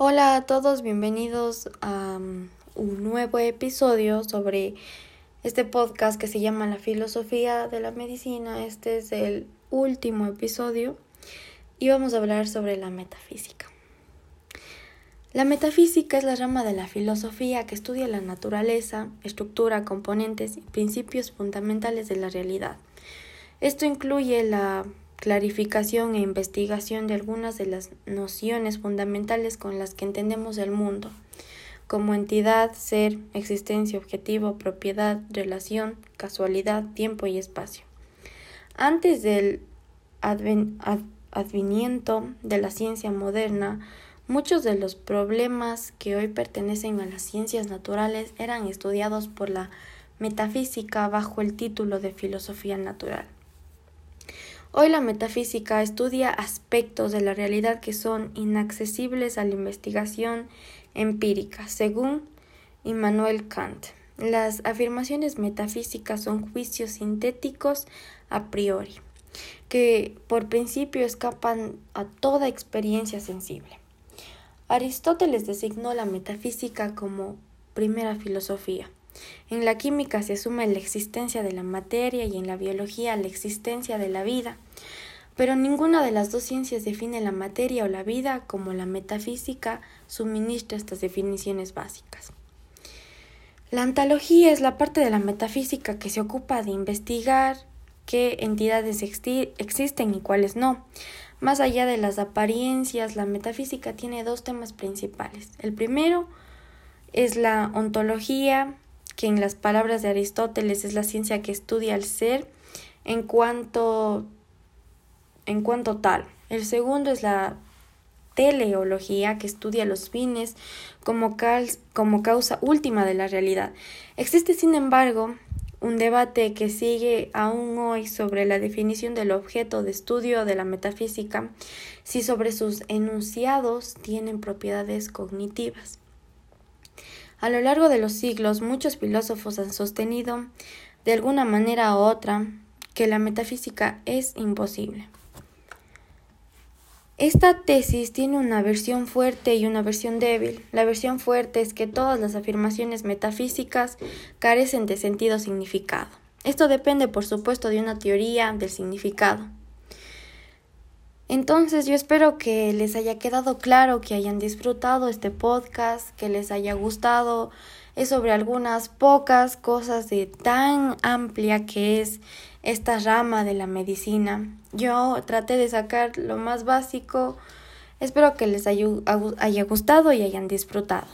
Hola a todos, bienvenidos a um, un nuevo episodio sobre este podcast que se llama La filosofía de la medicina. Este es el último episodio y vamos a hablar sobre la metafísica. La metafísica es la rama de la filosofía que estudia la naturaleza, estructura, componentes y principios fundamentales de la realidad. Esto incluye la clarificación e investigación de algunas de las nociones fundamentales con las que entendemos el mundo, como entidad, ser, existencia, objetivo, propiedad, relación, casualidad, tiempo y espacio. Antes del advenimiento de la ciencia moderna, muchos de los problemas que hoy pertenecen a las ciencias naturales eran estudiados por la metafísica bajo el título de filosofía natural. Hoy la metafísica estudia aspectos de la realidad que son inaccesibles a la investigación empírica, según Immanuel Kant. Las afirmaciones metafísicas son juicios sintéticos a priori, que por principio escapan a toda experiencia sensible. Aristóteles designó la metafísica como primera filosofía. En la química se asume la existencia de la materia y en la biología la existencia de la vida, pero ninguna de las dos ciencias define la materia o la vida como la metafísica suministra estas definiciones básicas. La antología es la parte de la metafísica que se ocupa de investigar qué entidades existen y cuáles no. Más allá de las apariencias, la metafísica tiene dos temas principales. El primero es la ontología, que en las palabras de Aristóteles es la ciencia que estudia el ser en cuanto, en cuanto tal. El segundo es la teleología que estudia los fines como, como causa última de la realidad. Existe, sin embargo, un debate que sigue aún hoy sobre la definición del objeto de estudio de la metafísica, si sobre sus enunciados tienen propiedades cognitivas. A lo largo de los siglos, muchos filósofos han sostenido, de alguna manera u otra, que la metafísica es imposible. Esta tesis tiene una versión fuerte y una versión débil. La versión fuerte es que todas las afirmaciones metafísicas carecen de sentido significado. Esto depende, por supuesto, de una teoría del significado. Entonces yo espero que les haya quedado claro, que hayan disfrutado este podcast, que les haya gustado. Es sobre algunas pocas cosas de tan amplia que es esta rama de la medicina. Yo traté de sacar lo más básico. Espero que les haya, gustado y hayan disfrutado.